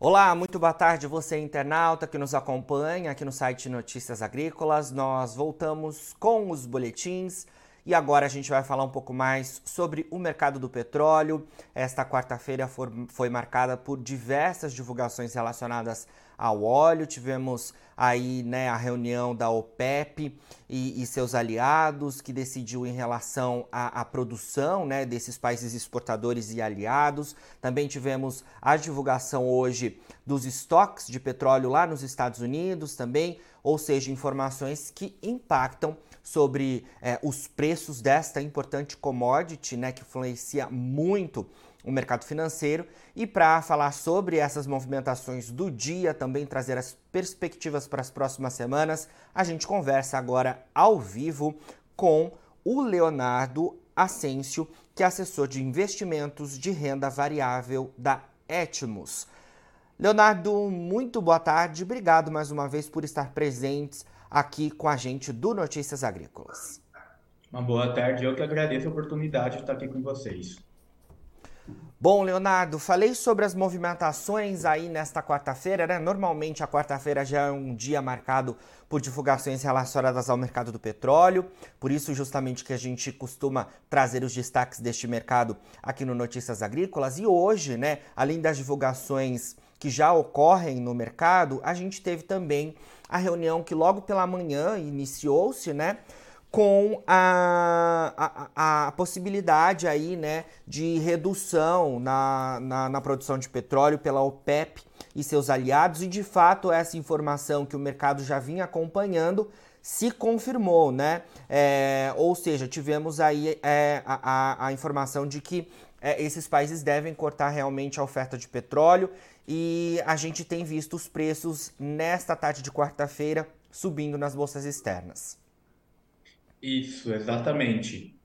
Olá, muito boa tarde você internauta que nos acompanha aqui no site Notícias Agrícolas. Nós voltamos com os boletins e agora a gente vai falar um pouco mais sobre o mercado do petróleo. Esta quarta-feira foi marcada por diversas divulgações relacionadas ao óleo. Tivemos aí né, a reunião da OPEP e, e seus aliados, que decidiu em relação à, à, produção né, desses países exportadores e aliados. Também tivemos a divulgação hoje dos estoques de petróleo lá nos Estados Unidos também, ou seja, informações que impactam sobre é, os preços desta importante commodity, né, que influencia muito o mercado financeiro. E para falar sobre essas movimentações do dia, também trazer as perspectivas para as próximas semanas, a gente conversa agora ao vivo com o Leonardo Asensio, que é assessor de investimentos de renda variável da Etmos. Leonardo, muito boa tarde. Obrigado mais uma vez por estar presentes aqui com a gente do Notícias Agrícolas. Uma boa tarde, eu que agradeço a oportunidade de estar aqui com vocês. Bom, Leonardo, falei sobre as movimentações aí nesta quarta-feira, né? Normalmente a quarta-feira já é um dia marcado por divulgações relacionadas ao mercado do petróleo, por isso justamente que a gente costuma trazer os destaques deste mercado aqui no Notícias Agrícolas. E hoje, né, além das divulgações que já ocorrem no mercado, a gente teve também a reunião que logo pela manhã iniciou-se, né? com a, possibilidade aí, né, de redução na, na, na, produção de petróleo pela OPEP e seus aliados, e de fato essa informação que o mercado já vinha acompanhando se confirmou, né? É, ou seja, tivemos aí é, a, a, informação de que é, esses países devem cortar realmente a oferta de petróleo e a gente tem visto os preços nesta tarde de quarta-feira subindo nas bolsas externas. Isso, exatamente.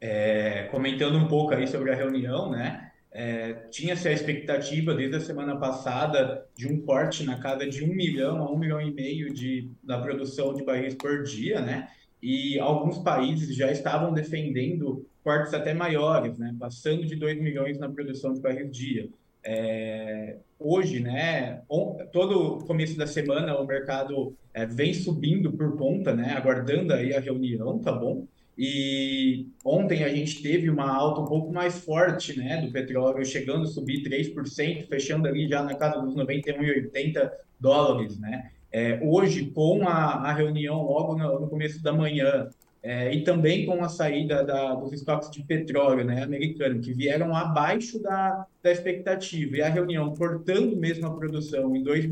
É, comentando um pouco aí sobre a reunião, né? É, Tinha-se a expectativa desde a semana passada de um corte na casa de um milhão a um milhão e meio de, da produção de barris por dia, né? E alguns países já estavam defendendo cortes até maiores, né? Passando de 2 milhões na produção de barris dia. É, hoje, né, todo começo da semana o mercado é, vem subindo por conta, né, aguardando aí a reunião, tá bom? E ontem a gente teve uma alta um pouco mais forte, né, do petróleo, chegando a subir 3%, fechando ali já na casa dos 91,80 dólares, né? É, hoje, com a, a reunião logo no, no começo da manhã, é, e também com a saída da, dos estoques de petróleo né, americano, que vieram abaixo da, da expectativa, e a reunião cortando mesmo a produção em 2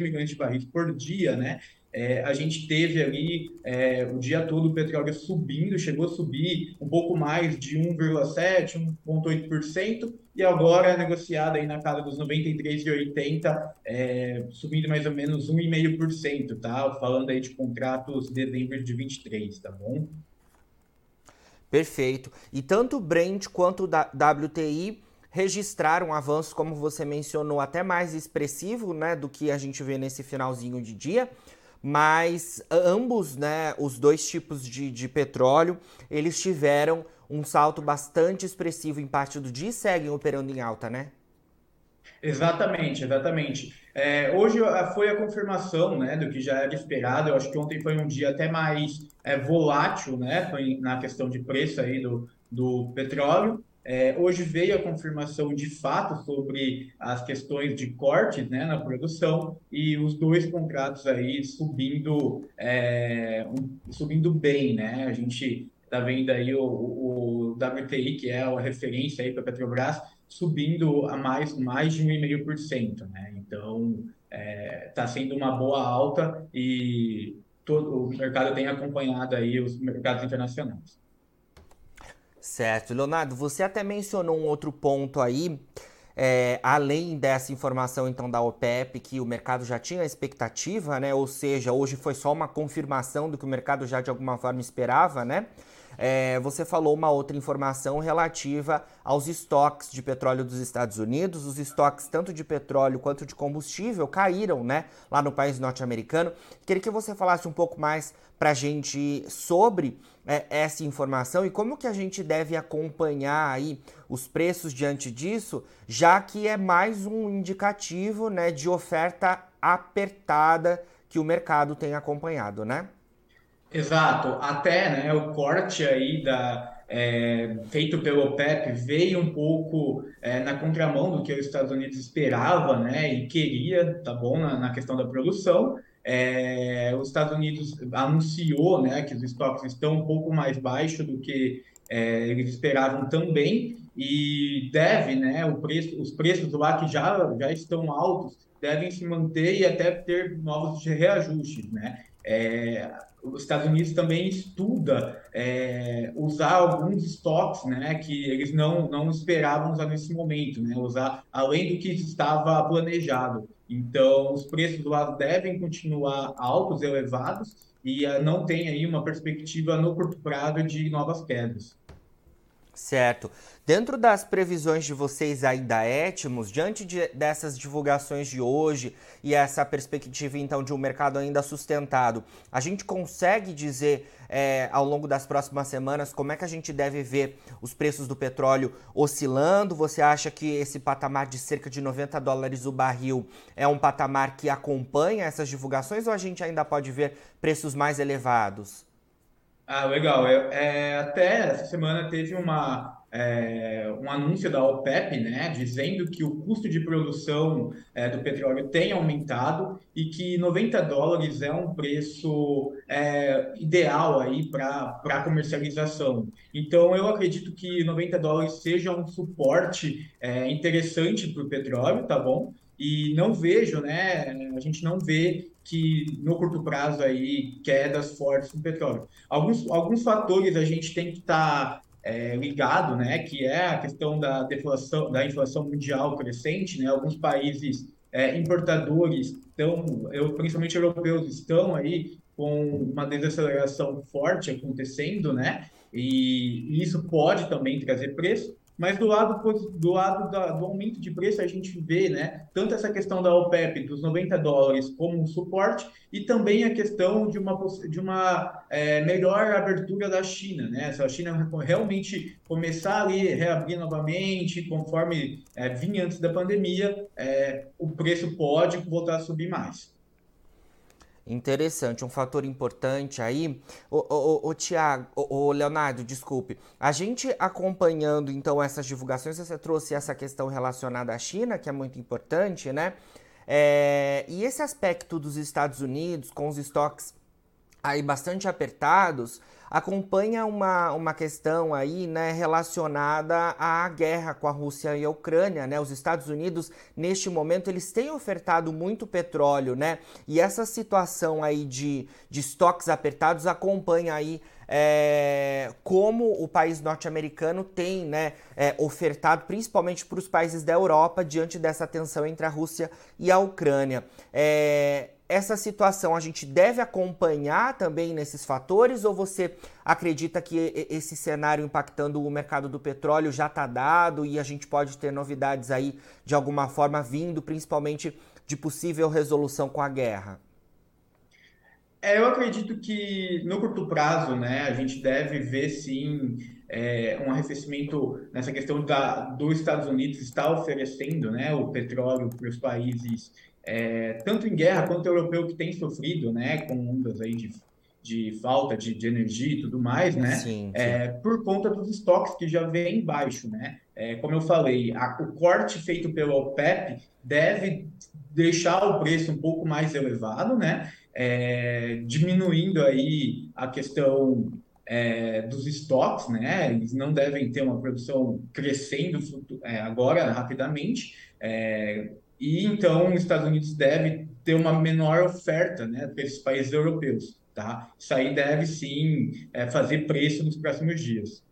milhões de barris por dia, né, é, a gente teve ali é, o dia todo o petróleo subindo, chegou a subir um pouco mais de 1,7%, 1,8%, e agora é negociada aí na casa dos 93,80, é, subindo mais ou menos 1,5%, tá? Falando aí de contratos de dezembro de 23, tá bom? Perfeito. E tanto o Brent quanto o WTI registraram avanços, como você mencionou, até mais expressivo, né, do que a gente vê nesse finalzinho de dia mas ambos, né, os dois tipos de, de petróleo, eles tiveram um salto bastante expressivo em parte do dia e seguem operando em alta, né? Exatamente, exatamente. É, hoje foi a confirmação né, do que já era esperado. Eu acho que ontem foi um dia até mais é, volátil né, na questão de preço aí do, do petróleo. É, hoje veio a confirmação de fato sobre as questões de cortes né, na produção e os dois contratos aí subindo, é, um, subindo bem, né? A gente está vendo aí o, o, WTI, que é a referência aí para a Petrobras, subindo a mais, mais de 1,5%, né? Então, está é, tá sendo uma boa alta e todo o mercado tem acompanhado aí os mercados internacionais. Certo. Leonardo, você até mencionou um outro ponto aí, é, além dessa informação então da OPEP, que o mercado já tinha expectativa, né? Ou seja, hoje foi só uma confirmação do que o mercado já de alguma forma esperava, né? É, você falou uma outra informação relativa aos estoques de petróleo dos Estados Unidos. Os estoques tanto de petróleo quanto de combustível caíram, né, lá no país norte-americano. Queria que você falasse um pouco mais para a gente sobre é, essa informação e como que a gente deve acompanhar aí os preços diante disso, já que é mais um indicativo, né, de oferta apertada que o mercado tem acompanhado, né? Exato, até né, o corte aí da, é, feito pelo OPEP veio um pouco é, na contramão do que os Estados Unidos esperava né, e queria, tá bom, na, na questão da produção. É, os Estados Unidos anunciou né, que os estoques estão um pouco mais baixos do que é, eles esperavam também e deve, né, o preço, os preços lá que já, já estão altos devem se manter e até ter novos reajustes, né? É, os Estados Unidos também estuda é, usar alguns estoques, né, que eles não, não esperavam usar nesse momento, né, usar além do que estava planejado. Então, os preços do lado devem continuar altos, elevados, e uh, não tem aí uma perspectiva no curto prazo de novas quedas. Certo. Dentro das previsões de vocês aí da Etmos, diante de, dessas divulgações de hoje e essa perspectiva então de um mercado ainda sustentado, a gente consegue dizer é, ao longo das próximas semanas como é que a gente deve ver os preços do petróleo oscilando? Você acha que esse patamar de cerca de 90 dólares o barril é um patamar que acompanha essas divulgações ou a gente ainda pode ver preços mais elevados? Ah, legal. É, até essa semana teve uma, é, um anúncio da OPEP, né, dizendo que o custo de produção é, do petróleo tem aumentado e que 90 dólares é um preço é, ideal aí para comercialização. Então, eu acredito que 90 dólares seja um suporte é, interessante para o petróleo, tá bom? E não vejo, né? A gente não vê que no curto prazo aí quedas fortes no petróleo. Alguns, alguns fatores a gente tem que estar tá, é, ligado, né? Que é a questão da deflação, da inflação mundial crescente, né? Alguns países é, importadores estão, eu, principalmente europeus, estão aí com uma desaceleração forte acontecendo, né? E isso pode também trazer preço. Mas do lado, do, lado da, do aumento de preço, a gente vê né, tanto essa questão da OPEP dos 90 dólares como um suporte, e também a questão de uma, de uma é, melhor abertura da China. Né? Se a China realmente começar ali, reabrir novamente, conforme é, vinha antes da pandemia, é, o preço pode voltar a subir mais. Interessante, um fator importante aí. O, o, Tiago, o, Leonardo, desculpe. A gente acompanhando então essas divulgações, você trouxe essa questão relacionada à China, que é muito importante, né? É, e esse aspecto dos Estados Unidos, com os estoques aí bastante apertados, acompanha uma, uma questão aí, né, relacionada à guerra com a Rússia e a Ucrânia, né? Os Estados Unidos, neste momento, eles têm ofertado muito petróleo, né? E essa situação aí de, de estoques apertados acompanha aí é, como o país norte-americano tem né, é, ofertado, principalmente para os países da Europa, diante dessa tensão entre a Rússia e a Ucrânia. É, essa situação a gente deve acompanhar também nesses fatores ou você acredita que esse cenário impactando o mercado do petróleo já está dado e a gente pode ter novidades aí de alguma forma vindo, principalmente de possível resolução com a guerra? É, eu acredito que no curto prazo, né, a gente deve ver sim é, um arrefecimento nessa questão da, dos Estados Unidos estar oferecendo, né, o petróleo para os países é, tanto em guerra quanto europeu que tem sofrido, né, com ondas aí de, de falta de, de energia e tudo mais, né, sim, sim. É, por conta dos estoques que já vem baixo, né. É, como eu falei, a, o corte feito pelo OPEP deve deixar o preço um pouco mais elevado, né, é, diminuindo aí a questão é, dos estoques, né? Eles não devem ter uma produção crescendo é, agora rapidamente. É, e então os Estados Unidos deve ter uma menor oferta né, para esses países europeus. Tá? Isso aí deve sim é, fazer preço nos próximos dias.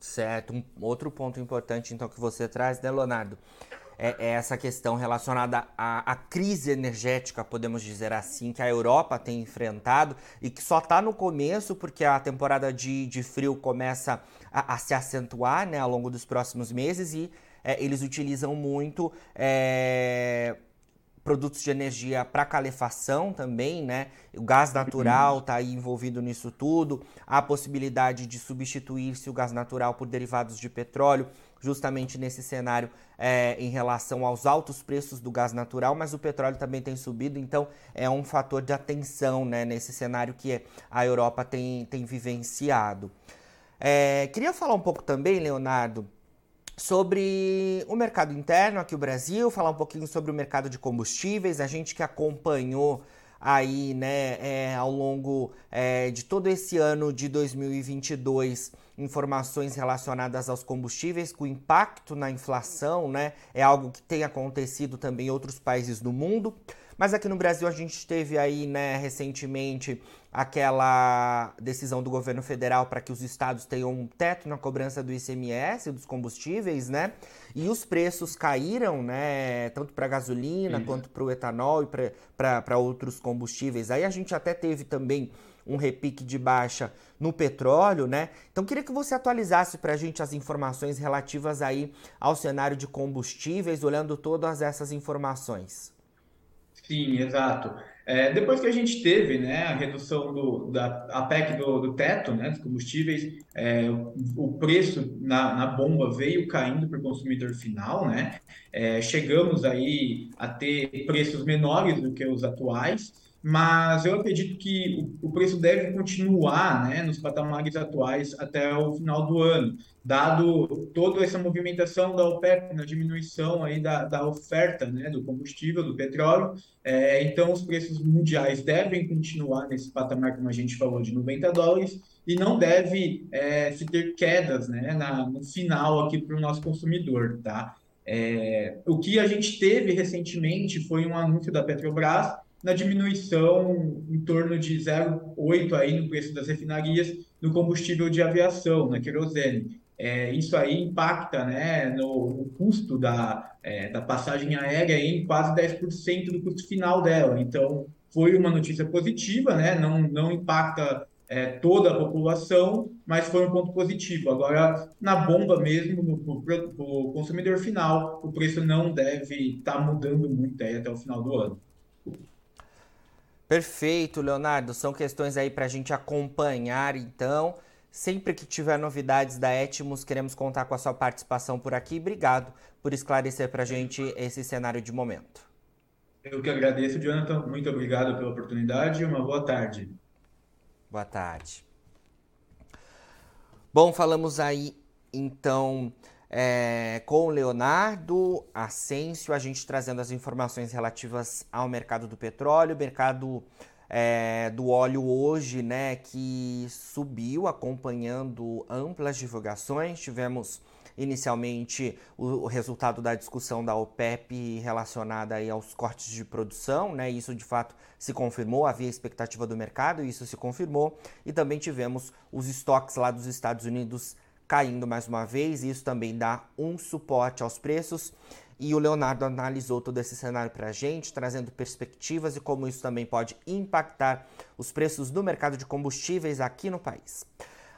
Certo. Um outro ponto importante então que você traz, né, Leonardo? É, é essa questão relacionada à, à, crise energética, podemos dizer assim, que a Europa tem enfrentado e que só está no começo, porque a temporada de, de frio começa a, a, se acentuar né, ao longo dos próximos meses e é, eles utilizam muito é, produtos de energia para calefação também, né? O gás natural está aí envolvido nisso tudo. Há a possibilidade de substituir-se o gás natural por derivados de petróleo, justamente nesse cenário é, em relação aos altos preços do gás natural, mas o petróleo também tem subido, então é um fator de atenção né, nesse cenário que a Europa tem, tem vivenciado. É, queria falar um pouco também, Leonardo, sobre o mercado interno aqui no Brasil, falar um pouquinho sobre o mercado de combustíveis, a gente que acompanhou aí, né, é, ao longo é, de todo esse ano de 2022, informações relacionadas aos combustíveis, com impacto na inflação, né, é algo que tem acontecido também em outros países do mundo. Mas aqui no Brasil a gente teve aí, né, recentemente aquela decisão do governo federal para que os estados tenham um teto na cobrança do ICMS dos combustíveis, né? E os preços caíram, né, tanto para gasolina Isso. quanto para o etanol e para outros combustíveis. Aí a gente até teve também um repique de baixa no petróleo, né? Então queria que você atualizasse para a gente as informações relativas aí ao cenário de combustíveis, olhando todas essas informações. Sim, exato. É, depois que a gente teve né, a redução do, da a PEC do, do teto né, dos combustíveis, é, o, preço na, na bomba veio caindo para o consumidor final, né? É, chegamos aí a ter preços menores do que os atuais, mas eu acredito que o, preço deve continuar né, nos patamares atuais até o final do ano, dado toda essa movimentação da OPEP na diminuição aí da, da oferta né, do combustível, do petróleo. É, então, os preços mundiais devem continuar nesse patamar, como a gente falou, de 90 dólares, e não deve é, se ter quedas né, na, no final aqui para o nosso consumidor. Tá? É, o que a gente teve recentemente foi um anúncio da Petrobras na diminuição em torno de 0,8 aí no preço das refinarias no combustível de aviação, na querosene. É, isso aí impacta né, no, no custo da, é, da passagem aérea em quase 10% do custo final dela. Então, foi uma notícia positiva, né? não, não impacta é, toda a população, mas foi um ponto positivo. Agora, na bomba mesmo, para o consumidor final, o preço não deve estar tá mudando muito até o final do ano. Perfeito, Leonardo. São questões aí para a gente acompanhar, então. Sempre que tiver novidades da Etmos, queremos contar com a sua participação por aqui. Obrigado por esclarecer para a gente esse cenário de momento. Eu que agradeço, Jonathan. Muito obrigado pela oportunidade e uma boa tarde. Boa tarde. Bom, falamos aí então é, com o Leonardo Asensio, a gente trazendo as informações relativas ao mercado do petróleo, mercado é, do óleo hoje, né, que subiu acompanhando amplas divulgações. Tivemos inicialmente o, resultado da discussão da OPEP relacionada aí aos cortes de produção, né? Isso de fato se confirmou, havia expectativa do mercado, e isso se confirmou. E também tivemos os estoques lá dos Estados Unidos caindo mais uma vez, e isso também dá um suporte aos preços. E o Leonardo analisou todo esse cenário para a gente, trazendo perspectivas e como isso também pode impactar os preços do mercado de combustíveis aqui no país.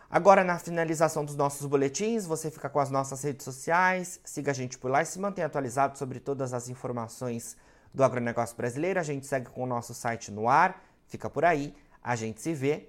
Agora, na finalização dos nossos boletins, você fica com as nossas redes sociais, siga a gente por lá e se mantenha atualizado sobre todas as informações do agronegócio brasileiro. A gente segue com o nosso site no ar, fica por aí, a gente se vê